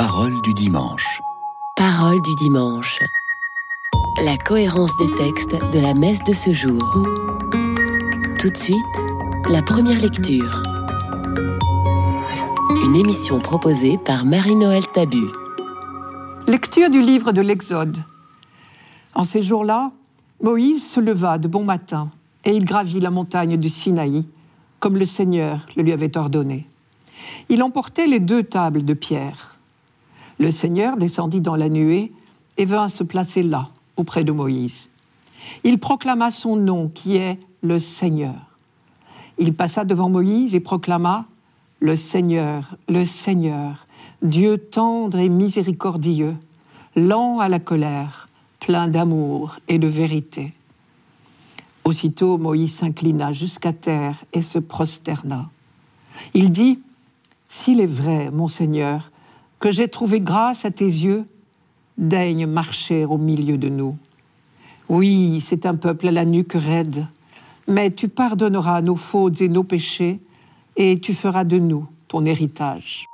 Parole du dimanche. Parole du dimanche. La cohérence des textes de la messe de ce jour. Tout de suite, la première lecture. Une émission proposée par Marie-Noël Tabu. Lecture du livre de l'Exode. En ces jours-là, Moïse se leva de bon matin et il gravit la montagne du Sinaï, comme le Seigneur le lui avait ordonné. Il emportait les deux tables de pierre. Le Seigneur descendit dans la nuée et vint se placer là, auprès de Moïse. Il proclama son nom qui est le Seigneur. Il passa devant Moïse et proclama Le Seigneur, le Seigneur, Dieu tendre et miséricordieux, lent à la colère, plein d'amour et de vérité. Aussitôt Moïse s'inclina jusqu'à terre et se prosterna. Il dit S'il est vrai, mon Seigneur, que j'ai trouvé grâce à tes yeux, daigne marcher au milieu de nous. Oui, c'est un peuple à la nuque raide, mais tu pardonneras nos fautes et nos péchés, et tu feras de nous ton héritage.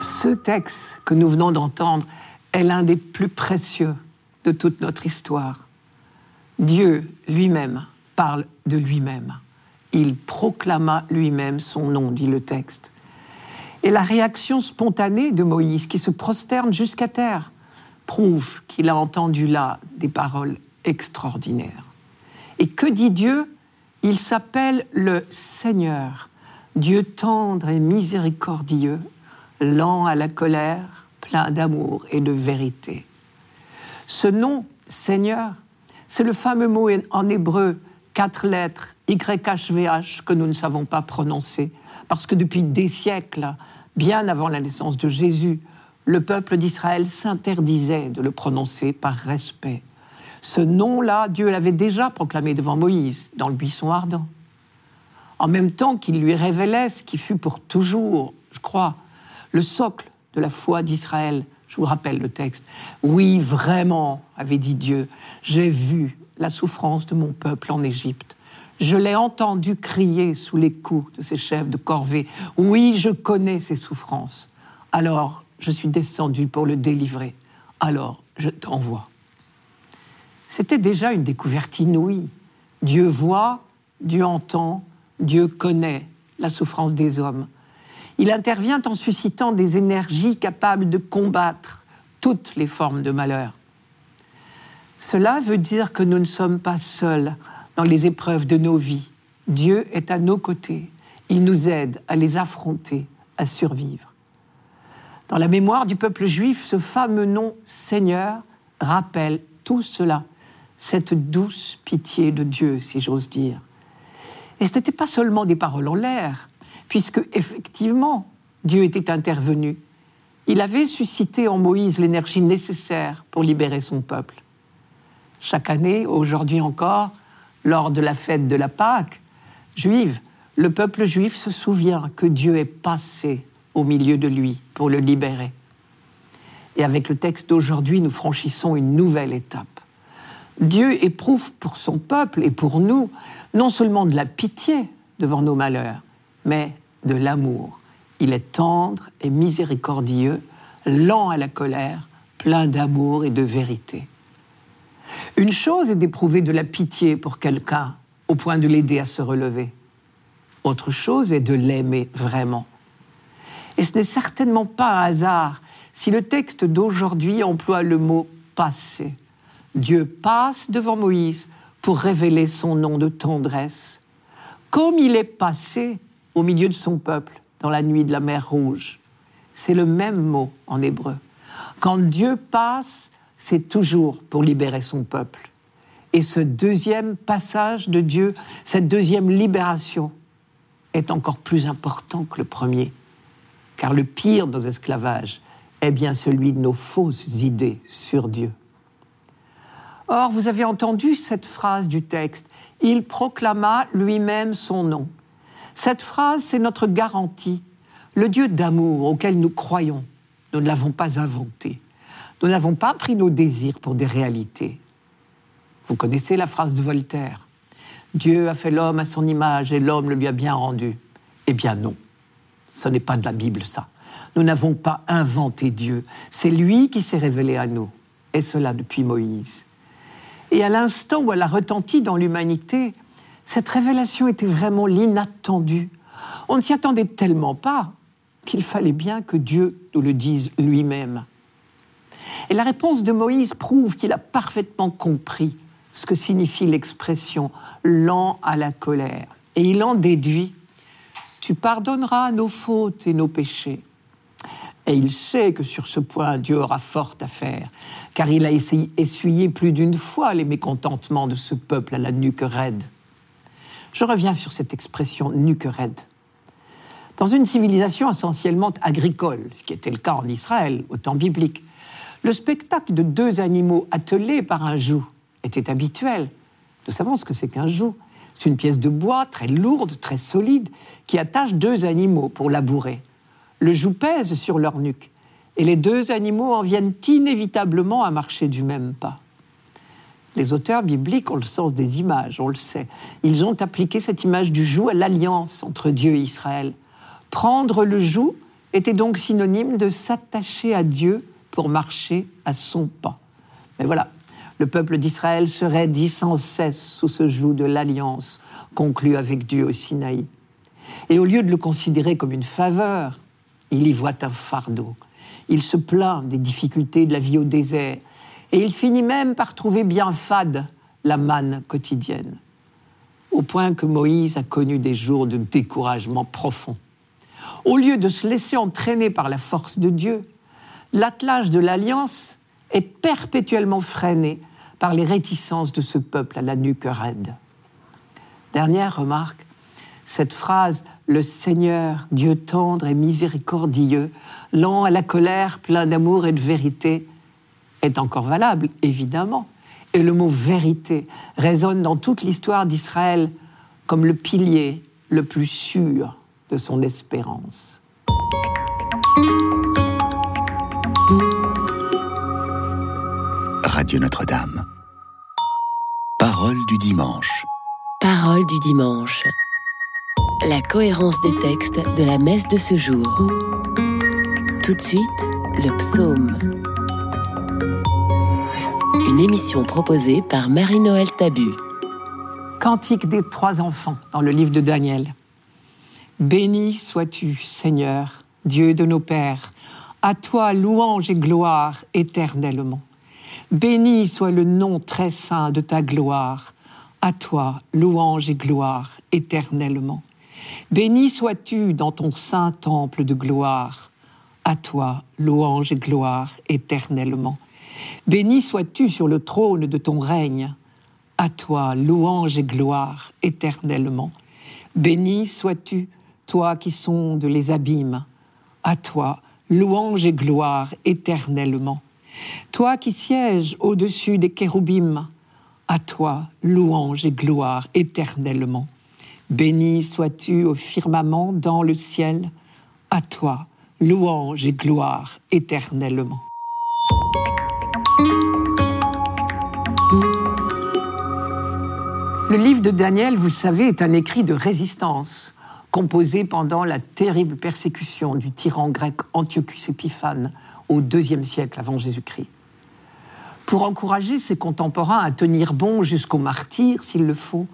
Ce texte que nous venons d'entendre est l'un des plus précieux de toute notre histoire. Dieu lui-même parle de lui-même. Il proclama lui-même son nom, dit le texte. Et la réaction spontanée de Moïse, qui se prosterne jusqu'à terre, prouve qu'il a entendu là des paroles extraordinaires. Et que dit Dieu? Il s'appelle le Seigneur, Dieu tendre et miséricordieux, lent à la colère, plein d'amour et de vérité. Ce nom, Seigneur, c'est le fameux mot en hébreu, quatre lettres, YHVH, que nous ne savons pas prononcer, parce que depuis des siècles, bien avant la naissance de Jésus, le peuple d'Israël s'interdisait de le prononcer par respect. Ce nom-là, Dieu l'avait déjà proclamé devant Moïse, dans le buisson ardent. En même temps qu'il lui révélait ce qui fut pour toujours, je crois, le socle de la foi d'Israël. Je vous rappelle le texte. Oui, vraiment, avait dit Dieu, j'ai vu la souffrance de mon peuple en Égypte. Je l'ai entendu crier sous les coups de ses chefs de corvée. Oui, je connais ses souffrances. Alors, je suis descendu pour le délivrer. Alors, je t'envoie. C'était déjà une découverte inouïe. Dieu voit, Dieu entend, Dieu connaît la souffrance des hommes. Il intervient en suscitant des énergies capables de combattre toutes les formes de malheur. Cela veut dire que nous ne sommes pas seuls dans les épreuves de nos vies. Dieu est à nos côtés. Il nous aide à les affronter, à survivre. Dans la mémoire du peuple juif, ce fameux nom Seigneur rappelle tout cela, cette douce pitié de Dieu, si j'ose dire. Et ce n'était pas seulement des paroles en l'air, puisque effectivement, Dieu était intervenu. Il avait suscité en Moïse l'énergie nécessaire pour libérer son peuple. Chaque année, aujourd'hui encore, lors de la fête de la Pâque juive, le peuple juif se souvient que Dieu est passé au milieu de lui pour le libérer. Et avec le texte d'aujourd'hui, nous franchissons une nouvelle étape. Dieu éprouve pour son peuple et pour nous non seulement de la pitié devant nos malheurs, mais de l'amour. Il est tendre et miséricordieux, lent à la colère, plein d'amour et de vérité. Une chose est d'éprouver de la pitié pour quelqu'un au point de l'aider à se relever. Autre chose est de l'aimer vraiment. Et ce n'est certainement pas un hasard si le texte d'aujourd'hui emploie le mot passer. Dieu passe devant Moïse pour révéler son nom de tendresse, comme il est passé au milieu de son peuple dans la nuit de la mer Rouge. C'est le même mot en hébreu. Quand Dieu passe, c'est toujours pour libérer son peuple. Et ce deuxième passage de Dieu, cette deuxième libération, est encore plus important que le premier. Car le pire de nos esclavages est bien celui de nos fausses idées sur Dieu. Or, vous avez entendu cette phrase du texte. Il proclama lui-même son nom. Cette phrase, c'est notre garantie. Le Dieu d'amour auquel nous croyons, nous ne l'avons pas inventé. Nous n'avons pas pris nos désirs pour des réalités. Vous connaissez la phrase de Voltaire. Dieu a fait l'homme à son image et l'homme le lui a bien rendu. Eh bien non, ce n'est pas de la Bible ça. Nous n'avons pas inventé Dieu, c'est lui qui s'est révélé à nous, et cela depuis Moïse. Et à l'instant où elle a retenti dans l'humanité, cette révélation était vraiment l'inattendu. On ne s'y attendait tellement pas qu'il fallait bien que Dieu nous le dise lui-même. Et la réponse de Moïse prouve qu'il a parfaitement compris ce que signifie l'expression lent à la colère. Et il en déduit Tu pardonneras nos fautes et nos péchés. Et il sait que sur ce point, Dieu aura fort à faire, car il a essuyé plus d'une fois les mécontentements de ce peuple à la nuque raide. Je reviens sur cette expression nuque raide. Dans une civilisation essentiellement agricole, ce qui était le cas en Israël au temps biblique, le spectacle de deux animaux attelés par un joug était habituel. Nous savons ce que c'est qu'un joug. C'est une pièce de bois très lourde, très solide, qui attache deux animaux pour labourer. Le joug pèse sur leur nuque, et les deux animaux en viennent inévitablement à marcher du même pas. Les auteurs bibliques ont le sens des images, on le sait. Ils ont appliqué cette image du joug à l'alliance entre Dieu et Israël. Prendre le joug était donc synonyme de s'attacher à Dieu pour marcher à son pas. Mais voilà, le peuple d'Israël serait dit sans cesse sous ce joug de l'alliance conclue avec Dieu au Sinaï. Et au lieu de le considérer comme une faveur, il y voit un fardeau. Il se plaint des difficultés de la vie au désert et il finit même par trouver bien fade la manne quotidienne, au point que Moïse a connu des jours de découragement profond. Au lieu de se laisser entraîner par la force de Dieu, l'attelage de l'alliance est perpétuellement freiné par les réticences de ce peuple à la nuque raide. Dernière remarque, cette phrase Le Seigneur, Dieu tendre et miséricordieux, lent à la colère, plein d'amour et de vérité, est encore valable, évidemment. Et le mot vérité résonne dans toute l'histoire d'Israël comme le pilier le plus sûr de son espérance. Radio Notre-Dame. Parole du dimanche. Parole du dimanche. La cohérence des textes de la messe de ce jour. Tout de suite, le psaume. Une émission proposée par Marie-Noël Tabu. Cantique des trois enfants dans le livre de Daniel. Béni sois-tu, Seigneur, Dieu de nos pères, à toi louange et gloire éternellement. Béni soit le nom très saint de ta gloire, à toi louange et gloire éternellement. Béni sois-tu dans ton saint temple de gloire, à toi louange et gloire éternellement. Béni sois-tu sur le trône de ton règne, à toi louange et gloire éternellement. Béni sois-tu, toi qui sondes les abîmes, à toi louange et gloire éternellement. Toi qui sièges au-dessus des kéroubim, à toi louange et gloire éternellement. Béni sois-tu au firmament dans le ciel, à toi louange et gloire éternellement. Le livre de Daniel, vous le savez, est un écrit de résistance, composé pendant la terrible persécution du tyran grec Antiochus Épiphane au IIe siècle avant Jésus-Christ. Pour encourager ses contemporains à tenir bon jusqu'au martyr, s'il le faut,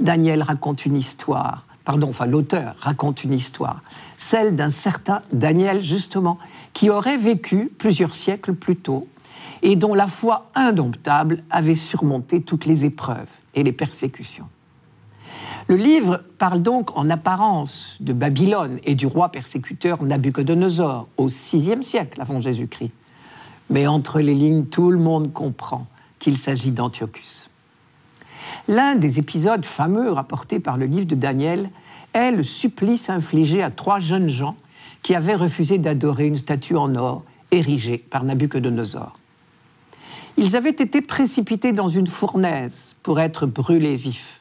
Daniel raconte une histoire, pardon, enfin l'auteur raconte une histoire, celle d'un certain Daniel justement, qui aurait vécu plusieurs siècles plus tôt et dont la foi indomptable avait surmonté toutes les épreuves et les persécutions. Le livre parle donc en apparence de Babylone et du roi persécuteur Nabucodonosor au VIe siècle avant Jésus-Christ. Mais entre les lignes, tout le monde comprend qu'il s'agit d'Antiochus. L'un des épisodes fameux rapportés par le livre de Daniel est le supplice infligé à trois jeunes gens qui avaient refusé d'adorer une statue en or érigée par Nabucodonosor. Ils avaient été précipités dans une fournaise pour être brûlés vifs.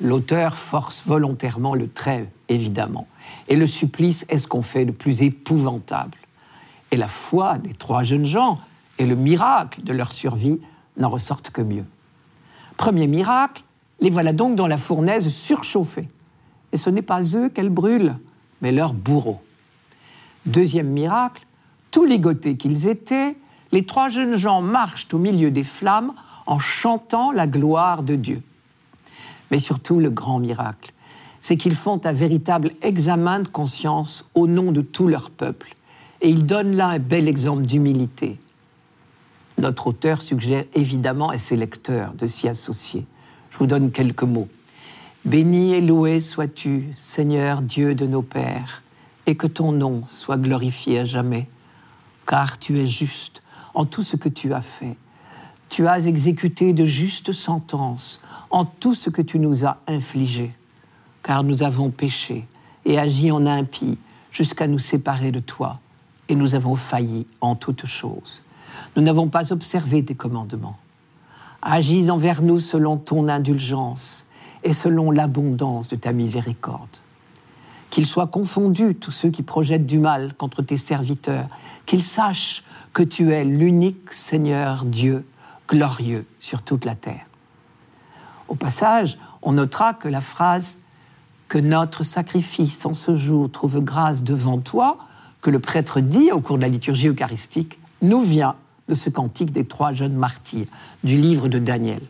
L'auteur force volontairement le trait, évidemment, et le supplice est ce qu'on fait de plus épouvantable. Et la foi des trois jeunes gens et le miracle de leur survie n'en ressortent que mieux. Premier miracle, Les voilà donc dans la fournaise surchauffée. Et ce n'est pas eux qu'elle brûle, mais leurs bourreaux. Deuxième miracle, tous ligotés qu'ils étaient, les trois jeunes gens marchent au milieu des flammes en chantant la gloire de Dieu. Mais surtout, le grand miracle, c'est qu'ils font un véritable examen de conscience au nom de tout leur peuple. Et ils donnent là un bel exemple d'humilité. Notre auteur suggère évidemment à ses lecteurs de s'y associer. Je vous donne quelques mots. Béni et loué sois-tu, Seigneur Dieu de nos pères, et que ton nom soit glorifié à jamais, car tu es juste en tout ce que tu as fait. Tu as exécuté de justes sentences en tout ce que tu nous as infligé, car nous avons péché et agi en impie jusqu'à nous séparer de toi, et nous avons failli en toutes choses. Nous n'avons pas observé tes commandements. Agis envers nous selon ton indulgence et selon l'abondance de ta miséricorde. Qu'ils soient confondus tous ceux qui projettent du mal contre tes serviteurs, qu'ils sachent que tu es l'unique Seigneur Dieu, glorieux sur toute la terre. Au passage, on notera que la phrase que notre sacrifice en ce jour trouve grâce devant toi, que le prêtre dit au cours de la liturgie eucharistique, nous vient de ce cantique des trois jeunes martyrs du livre de Daniel.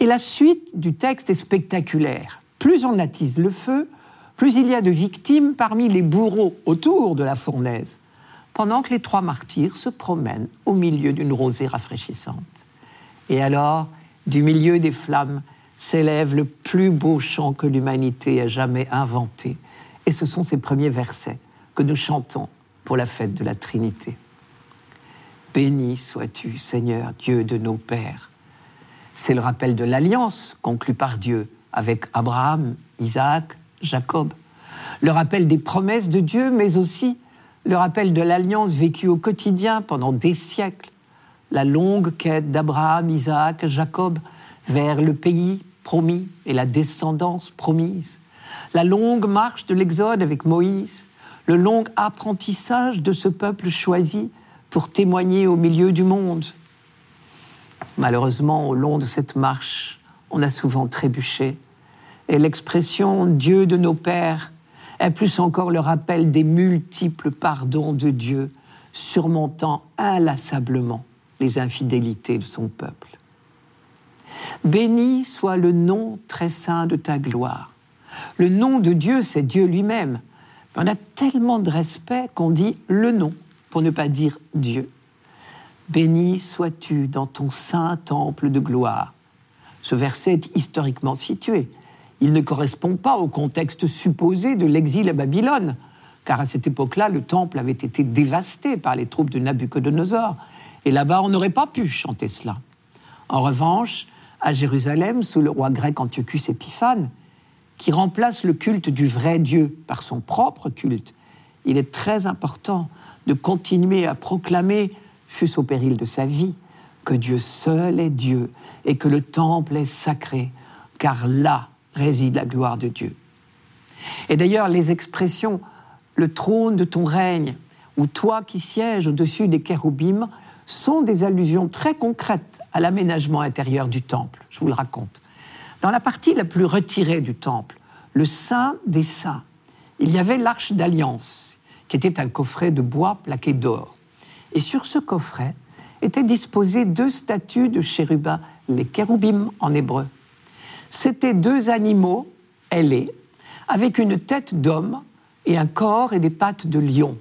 Et la suite du texte est spectaculaire. Plus on attise le feu, plus il y a de victimes parmi les bourreaux autour de la fournaise, pendant que les trois martyrs se promènent au milieu d'une rosée rafraîchissante. Et alors, du milieu des flammes, s'élève le plus beau chant que l'humanité ait jamais inventé. Et ce sont ces premiers versets que nous chantons pour la fête de la Trinité. Béni sois-tu, Seigneur, Dieu de nos pères. C'est le rappel de l'alliance conclue par Dieu avec Abraham, Isaac, Jacob. Le rappel des promesses de Dieu, mais aussi le rappel de l'alliance vécue au quotidien pendant des siècles. La longue quête d'Abraham, Isaac, Jacob vers le pays promis et la descendance promise. La longue marche de l'Exode avec Moïse. Le long apprentissage de ce peuple choisi pour témoigner au milieu du monde. Malheureusement, au long de cette marche, on a souvent trébuché. Et l'expression Dieu de nos pères est plus encore le rappel des multiples pardons de Dieu, surmontant inlassablement les infidélités de son peuple. Béni soit le nom très saint de ta gloire. Le nom de Dieu, c'est Dieu lui-même. On a tellement de respect qu'on dit le nom pour ne pas dire Dieu. Béni sois-tu dans ton saint temple de gloire. Ce verset est historiquement situé. Il ne correspond pas au contexte supposé de l'exil à Babylone, car à cette époque-là, le temple avait été dévasté par les troupes de Nabucodonosor, et là-bas, on n'aurait pas pu chanter cela. En revanche, à Jérusalem, sous le roi grec Antiochus Épiphane, qui remplace le culte du vrai Dieu par son propre culte, il est très important de continuer à proclamer, fût-ce au péril de sa vie, que Dieu seul est Dieu et que le temple est sacré, car là réside la gloire de Dieu. Et d'ailleurs, les expressions le trône de ton règne ou toi qui sièges au-dessus des kéroubim sont des allusions très concrètes à l'aménagement intérieur du temple. Je vous le raconte. Dans la partie la plus retirée du temple, le Saint des Saints, il y avait l'arche d'alliance qui était un coffret de bois plaqué d'or. Et sur ce coffret étaient disposées deux statues de chérubins, les kéroubim en hébreu. C'étaient deux animaux ailés, avec une tête d'homme et un corps et des pattes de lion.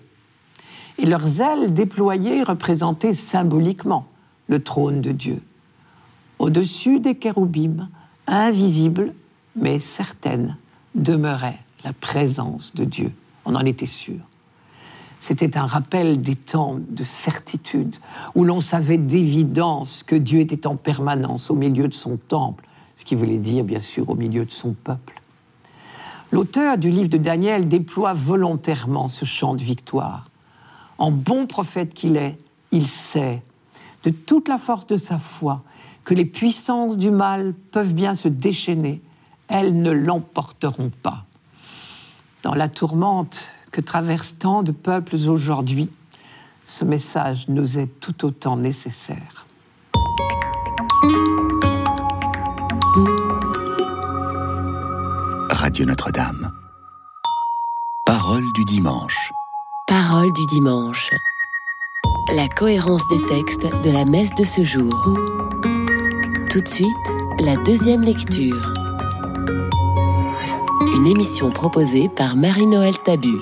Et leurs ailes déployées représentaient symboliquement le trône de Dieu. Au-dessus des kéroubim, invisible mais certaine, demeurait la présence de Dieu. On en était sûr. C'était un rappel des temps de certitude, où l'on savait d'évidence que Dieu était en permanence au milieu de son temple, ce qui voulait dire bien sûr au milieu de son peuple. L'auteur du livre de Daniel déploie volontairement ce chant de victoire. En bon prophète qu'il est, il sait, de toute la force de sa foi, que les puissances du mal peuvent bien se déchaîner, elles ne l'emporteront pas. Dans la tourmente que traversent tant de peuples aujourd'hui, ce message nous est tout autant nécessaire. Radio Notre-Dame. Parole du dimanche. Parole du dimanche. La cohérence des textes de la messe de ce jour. Tout de suite, la deuxième lecture. Une émission proposée par Marie-Noël Tabu.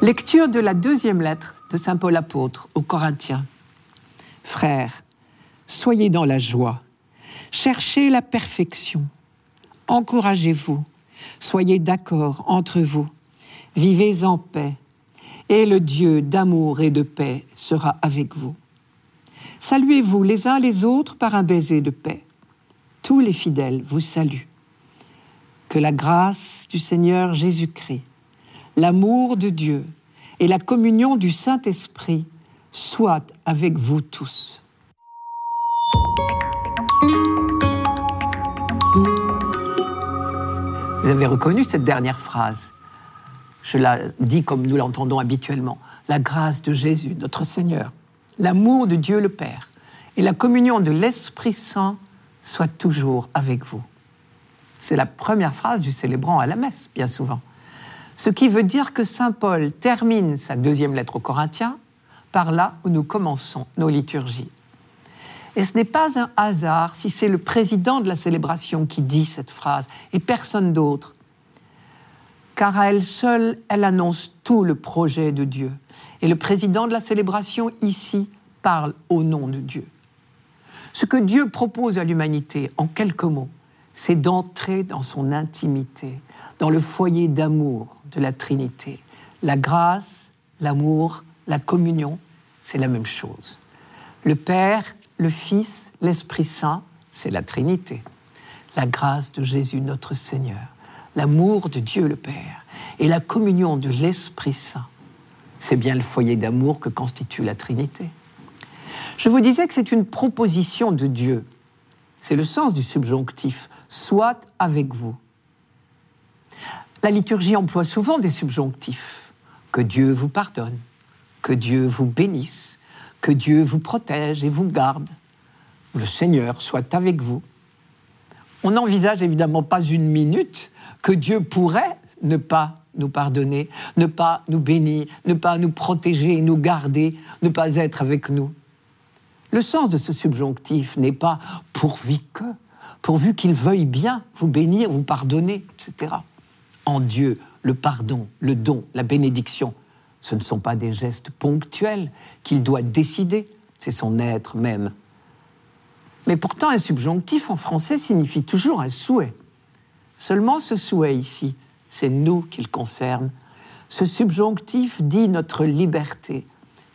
Lecture de la deuxième lettre de Saint Paul apôtre aux Corinthiens. Frères, soyez dans la joie, cherchez la perfection, encouragez-vous, soyez d'accord entre vous, vivez en paix, et le Dieu d'amour et de paix sera avec vous. Saluez-vous les uns les autres par un baiser de paix. Tous les fidèles vous saluent. Que la grâce du Seigneur Jésus-Christ, l'amour de Dieu et la communion du Saint-Esprit soient avec vous tous. Vous avez reconnu cette dernière phrase. Je la dis comme nous l'entendons habituellement. La grâce de Jésus, notre Seigneur, l'amour de Dieu le Père et la communion de l'Esprit Saint soient toujours avec vous. C'est la première phrase du célébrant à la messe, bien souvent. Ce qui veut dire que Saint Paul termine sa deuxième lettre aux Corinthiens par là où nous commençons nos liturgies. Et ce n'est pas un hasard si c'est le président de la célébration qui dit cette phrase et personne d'autre. Car à elle seule, elle annonce tout le projet de Dieu. Et le président de la célébration ici parle au nom de Dieu. Ce que Dieu propose à l'humanité, en quelques mots, c'est d'entrer dans son intimité, dans le foyer d'amour de la Trinité. La grâce, l'amour, la communion, c'est la même chose. Le Père le Fils, l'Esprit Saint, c'est la Trinité. La grâce de Jésus notre Seigneur, l'amour de Dieu le Père et la communion de l'Esprit Saint, c'est bien le foyer d'amour que constitue la Trinité. Je vous disais que c'est une proposition de Dieu. C'est le sens du subjonctif. Soit avec vous. La liturgie emploie souvent des subjonctifs. Que Dieu vous pardonne, que Dieu vous bénisse, que Dieu vous protège et vous garde. Le Seigneur soit avec vous. On n'envisage évidemment pas une minute que Dieu pourrait ne pas nous pardonner, ne pas nous bénir, ne pas nous protéger, nous garder, ne pas être avec nous. Le sens de ce subjonctif n'est pas pourvu que, pourvu qu'il veuille bien vous bénir, vous pardonner, etc. En Dieu, le pardon, le don, la bénédiction ce ne sont pas des gestes ponctuels qu'il doit décider, c'est son être même. Mais pourtant, un subjonctif en français signifie toujours un souhait. Seulement ce souhait ici, c'est nous qu'il concerne. Ce subjonctif dit notre liberté.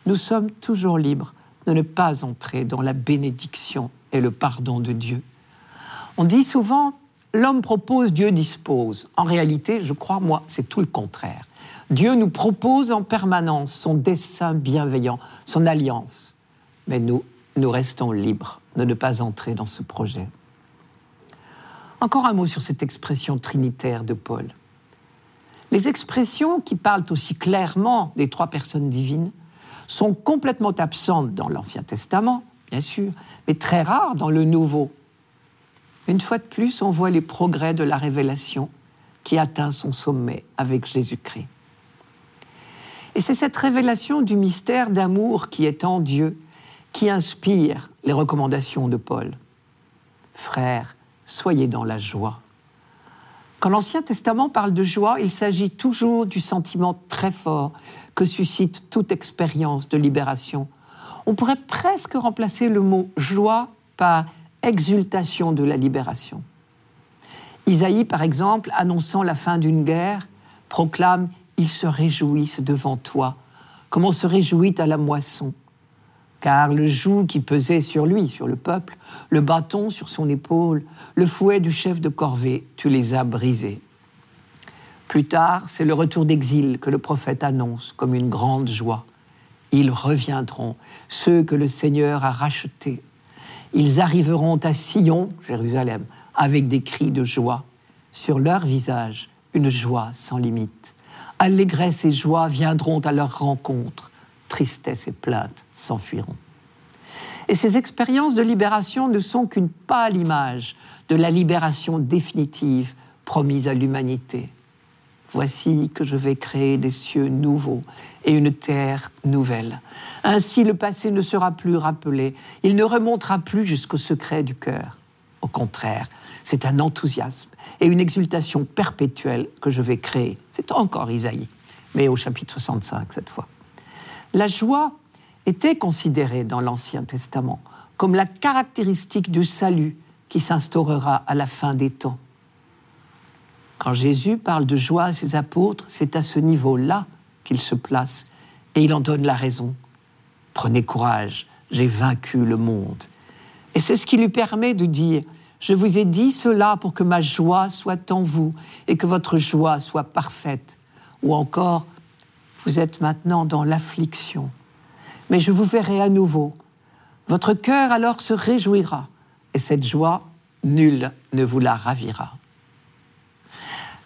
Nous sommes toujours libres de ne pas entrer dans la bénédiction et le pardon de Dieu. On dit souvent, l'homme propose, Dieu dispose. En réalité, je crois, moi, c'est tout le contraire. Dieu nous propose en permanence son dessein bienveillant, son alliance. Mais nous, nous restons libres de ne pas entrer dans ce projet. Encore un mot sur cette expression trinitaire de Paul. Les expressions qui parlent aussi clairement des trois personnes divines sont complètement absentes dans l'Ancien Testament, bien sûr, mais très rares dans le Nouveau. Une fois de plus, on voit les progrès de la révélation qui atteint son sommet avec Jésus-Christ. Et c'est cette révélation du mystère d'amour qui est en Dieu qui inspire les recommandations de Paul. Frères, soyez dans la joie. Quand l'Ancien Testament parle de joie, il s'agit toujours du sentiment très fort que suscite toute expérience de libération. On pourrait presque remplacer le mot joie par exultation de la libération. Isaïe, par exemple, annonçant la fin d'une guerre, proclame ils se réjouissent devant toi, comme on se réjouit à la moisson. Car le joug qui pesait sur lui, sur le peuple, le bâton sur son épaule, le fouet du chef de corvée, tu les as brisés. Plus tard, c'est le retour d'exil que le prophète annonce comme une grande joie. Ils reviendront, ceux que le Seigneur a rachetés. Ils arriveront à Sion, Jérusalem, avec des cris de joie. Sur leur visage, une joie sans limite allégresse et joie viendront à leur rencontre, tristesse et plainte s'enfuiront. Et ces expériences de libération ne sont qu'une pâle image de la libération définitive promise à l'humanité. Voici que je vais créer des cieux nouveaux et une terre nouvelle. Ainsi le passé ne sera plus rappelé, il ne remontera plus jusqu'au secret du cœur. Au contraire, c'est un enthousiasme et une exultation perpétuelle que je vais créer. C'est encore Isaïe, mais au chapitre 65 cette fois. La joie était considérée dans l'Ancien Testament comme la caractéristique du salut qui s'instaurera à la fin des temps. Quand Jésus parle de joie à ses apôtres, c'est à ce niveau-là qu'il se place et il en donne la raison. Prenez courage, j'ai vaincu le monde. Et c'est ce qui lui permet de dire, je vous ai dit cela pour que ma joie soit en vous et que votre joie soit parfaite. Ou encore, vous êtes maintenant dans l'affliction, mais je vous verrai à nouveau. Votre cœur alors se réjouira et cette joie, nul ne vous la ravira.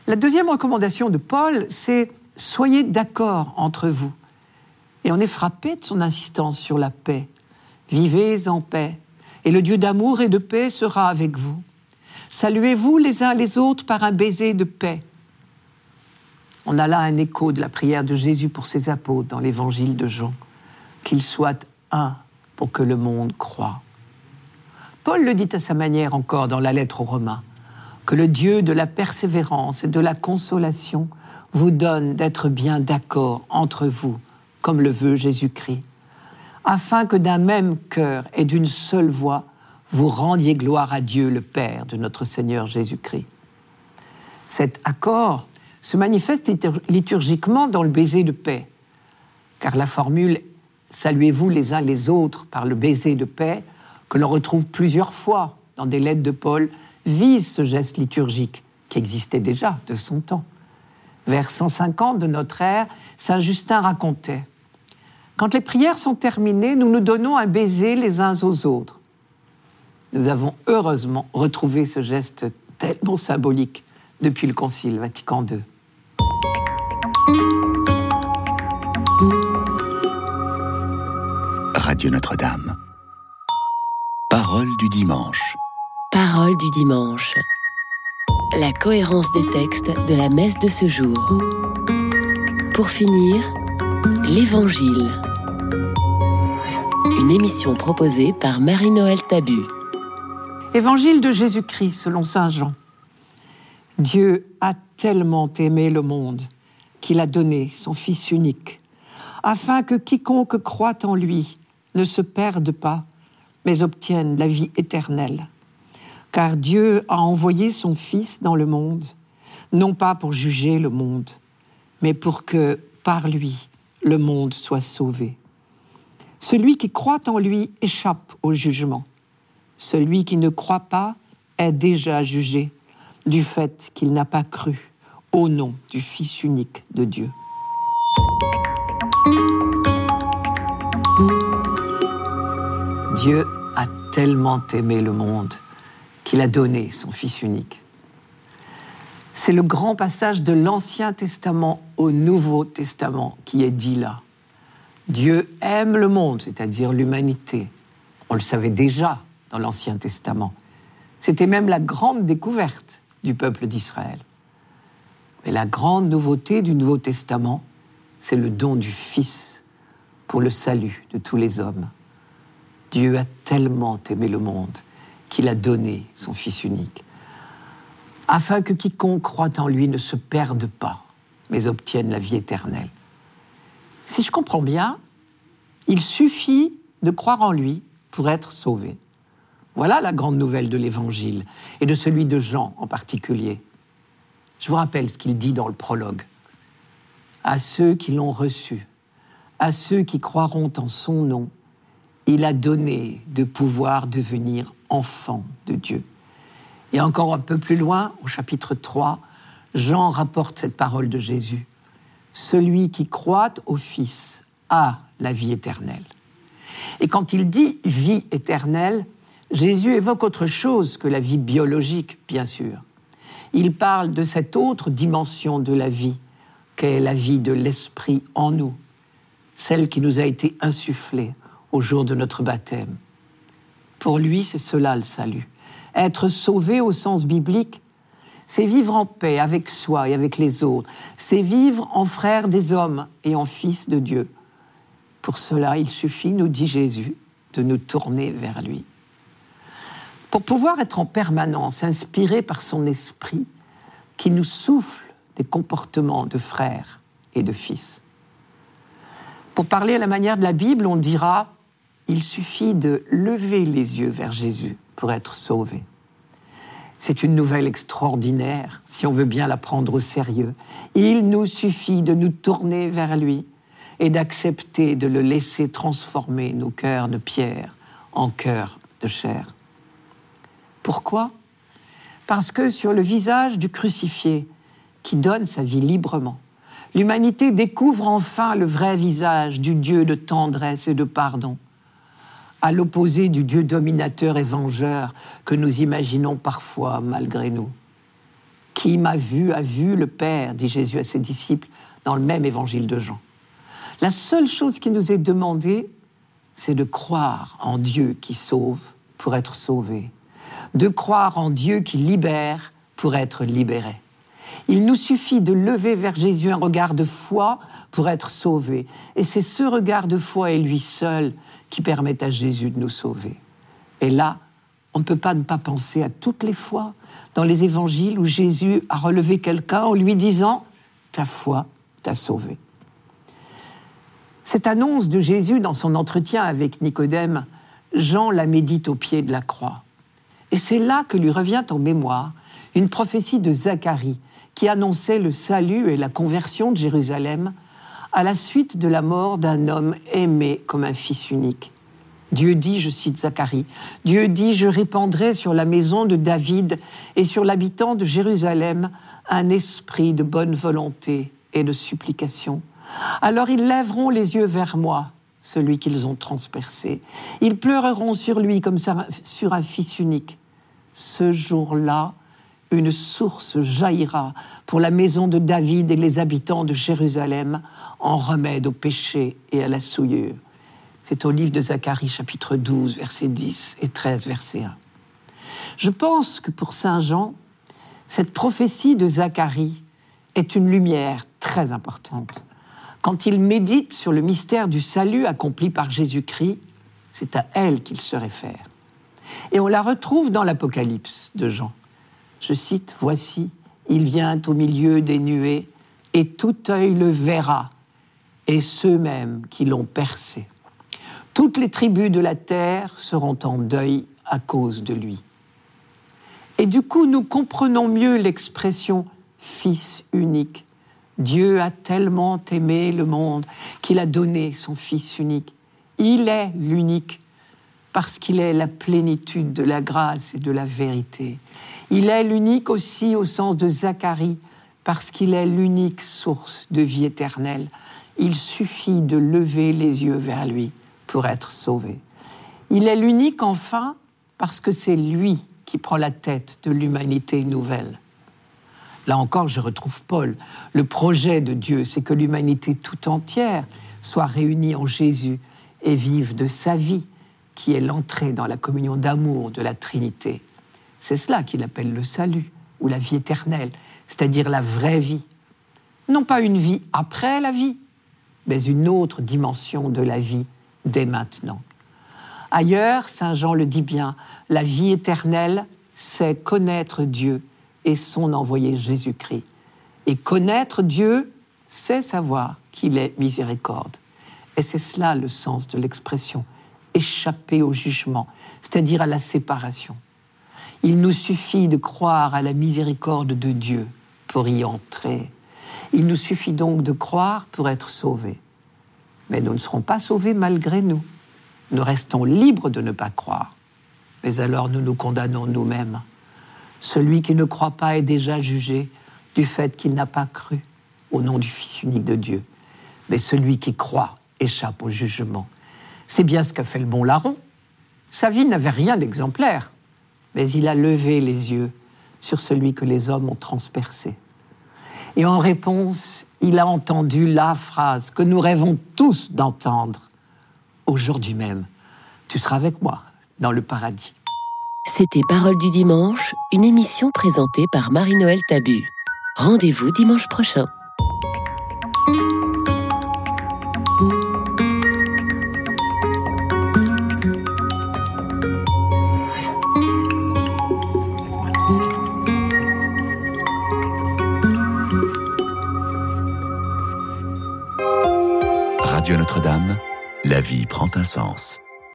La deuxième recommandation de Paul, c'est soyez d'accord entre vous. Et on est frappé de son insistance sur la paix. Vivez en paix, et le Dieu d'amour et de paix sera avec vous. Saluez-vous les uns les autres par un baiser de paix. On a là un écho de la prière de Jésus pour ses apôtres dans l'évangile de Jean. Qu'ils soient un pour que le monde croie. Paul le dit à sa manière encore dans la lettre aux Romains que le Dieu de la persévérance et de la consolation vous donne d'être bien d'accord entre vous, comme le veut Jésus-Christ, afin que d'un même cœur et d'une seule voix, vous rendiez gloire à Dieu le Père de notre Seigneur Jésus-Christ. Cet accord se manifeste liturgiquement dans le baiser de paix, car la formule Saluez-vous les uns les autres par le baiser de paix, que l'on retrouve plusieurs fois dans des lettres de Paul, vise ce geste liturgique qui existait déjà de son temps. Vers 150 de notre ère, Saint Justin racontait Quand les prières sont terminées, nous nous donnons un baiser les uns aux autres. Nous avons heureusement retrouvé ce geste tellement symbolique depuis le Concile Vatican II. Radio Notre-Dame. Parole du dimanche. Parole du dimanche. La cohérence des textes de la messe de ce jour. Pour finir, l'Évangile. Une émission proposée par Marie-Noël Tabu. Évangile de Jésus-Christ selon Saint Jean. Dieu a tellement aimé le monde qu'il a donné son Fils unique, afin que quiconque croit en lui ne se perde pas, mais obtienne la vie éternelle car Dieu a envoyé son Fils dans le monde, non pas pour juger le monde, mais pour que, par lui, le monde soit sauvé. Celui qui croit en lui échappe au jugement. Celui qui ne croit pas est déjà jugé du fait qu'il n'a pas cru au nom du Fils unique de Dieu. Dieu a tellement aimé le monde qu'il a donné son Fils unique. C'est le grand passage de l'Ancien Testament au Nouveau Testament qui est dit là. Dieu aime le monde, c'est-à-dire l'humanité. On le savait déjà dans l'Ancien Testament. C'était même la grande découverte du peuple d'Israël. Mais la grande nouveauté du Nouveau Testament, c'est le don du Fils pour le salut de tous les hommes. Dieu a tellement aimé le monde qu'il a donné son Fils unique, afin que quiconque croit en lui ne se perde pas, mais obtienne la vie éternelle. Si je comprends bien, il suffit de croire en lui pour être sauvé. Voilà la grande nouvelle de l'Évangile, et de celui de Jean en particulier. Je vous rappelle ce qu'il dit dans le prologue. À ceux qui l'ont reçu, à ceux qui croiront en son nom, il a donné de pouvoir devenir enfant de Dieu. Et encore un peu plus loin, au chapitre 3, Jean rapporte cette parole de Jésus. Celui qui croit au Fils a la vie éternelle. Et quand il dit vie éternelle, Jésus évoque autre chose que la vie biologique, bien sûr. Il parle de cette autre dimension de la vie, qu'est la vie de l'Esprit en nous, celle qui nous a été insufflée au jour de notre baptême. Pour lui, c'est cela le salut. Être sauvé au sens biblique, c'est vivre en paix avec soi et avec les autres, c'est vivre en frère des hommes et en fils de Dieu. Pour cela, il suffit, nous dit Jésus, de nous tourner vers lui. Pour pouvoir être en permanence inspiré par son esprit qui nous souffle des comportements de frères et de fils. Pour parler à la manière de la Bible, on dira il suffit de lever les yeux vers Jésus pour être sauvé. C'est une nouvelle extraordinaire si on veut bien la prendre au sérieux. Il nous suffit de nous tourner vers lui et d'accepter de le laisser transformer nos cœurs de pierre en cœurs de chair. Pourquoi? Parce que sur le visage du crucifié, qui donne sa vie librement, l'humanité découvre enfin le vrai visage du Dieu de tendresse et de pardon, à l'opposé du Dieu dominateur et vengeur que nous imaginons parfois malgré nous. Qui m'a vu a vu le Père, dit Jésus à ses disciples dans le même évangile de Jean. La seule chose qui nous est demandée, c'est de croire en Dieu qui sauve pour être sauvé, de croire en Dieu qui libère pour être libéré. Il nous suffit de lever vers Jésus un regard de foi pour être sauvé. Et c'est ce regard de foi et lui seul qui permet à Jésus de nous sauver. Et là, on ne peut pas ne pas penser à toutes les fois dans les évangiles où Jésus a relevé quelqu'un en lui disant Ta foi t'a sauvé. Cette annonce de Jésus dans son entretien avec Nicodème, Jean la médite au pied de la croix. Et c'est là que lui revient en mémoire une prophétie de Zacharie qui annonçait le salut et la conversion de Jérusalem à la suite de la mort d'un homme aimé comme un fils unique. Dieu dit, je cite Zacharie, Dieu dit, je répandrai sur la maison de David et sur l'habitant de Jérusalem un esprit de bonne volonté et de supplication. Alors ils lèveront les yeux vers moi, celui qu'ils ont transpercé. Ils pleureront sur lui comme sur un fils unique. Ce jour-là, une source jaillira pour la maison de David et les habitants de Jérusalem en remède au péché et à la souillure. C'est au livre de Zacharie chapitre 12, versets 10 et 13, verset 1. Je pense que pour Saint Jean, cette prophétie de Zacharie est une lumière très importante. Quand il médite sur le mystère du salut accompli par Jésus-Christ, c'est à elle qu'il se réfère. Et on la retrouve dans l'Apocalypse de Jean. Je cite, Voici, il vient au milieu des nuées, et tout œil le verra, et ceux-mêmes qui l'ont percé. Toutes les tribus de la terre seront en deuil à cause de lui. Et du coup, nous comprenons mieux l'expression Fils unique. Dieu a tellement aimé le monde qu'il a donné son Fils unique. Il est l'unique parce qu'il est la plénitude de la grâce et de la vérité. Il est l'unique aussi au sens de Zacharie, parce qu'il est l'unique source de vie éternelle. Il suffit de lever les yeux vers lui pour être sauvé. Il est l'unique enfin parce que c'est lui qui prend la tête de l'humanité nouvelle. Là encore, je retrouve Paul. Le projet de Dieu, c'est que l'humanité tout entière soit réunie en Jésus et vive de sa vie, qui est l'entrée dans la communion d'amour de la Trinité. C'est cela qu'il appelle le salut ou la vie éternelle, c'est-à-dire la vraie vie. Non pas une vie après la vie, mais une autre dimension de la vie dès maintenant. Ailleurs, Saint Jean le dit bien, la vie éternelle, c'est connaître Dieu et son envoyé Jésus-Christ. Et connaître Dieu, c'est savoir qu'il est miséricorde. Et c'est cela le sens de l'expression échapper au jugement, c'est-à-dire à la séparation. Il nous suffit de croire à la miséricorde de Dieu pour y entrer. Il nous suffit donc de croire pour être sauvés. Mais nous ne serons pas sauvés malgré nous. Nous restons libres de ne pas croire. Mais alors nous nous condamnons nous-mêmes. Celui qui ne croit pas est déjà jugé du fait qu'il n'a pas cru au nom du Fils unique de Dieu. Mais celui qui croit échappe au jugement. C'est bien ce qu'a fait le bon larron. Sa vie n'avait rien d'exemplaire mais il a levé les yeux sur celui que les hommes ont transpercé. Et en réponse, il a entendu la phrase que nous rêvons tous d'entendre aujourd'hui même. Tu seras avec moi dans le paradis. C'était Parole du dimanche, une émission présentée par Marie-Noël Tabu. Rendez-vous dimanche prochain. La vie prend un sens.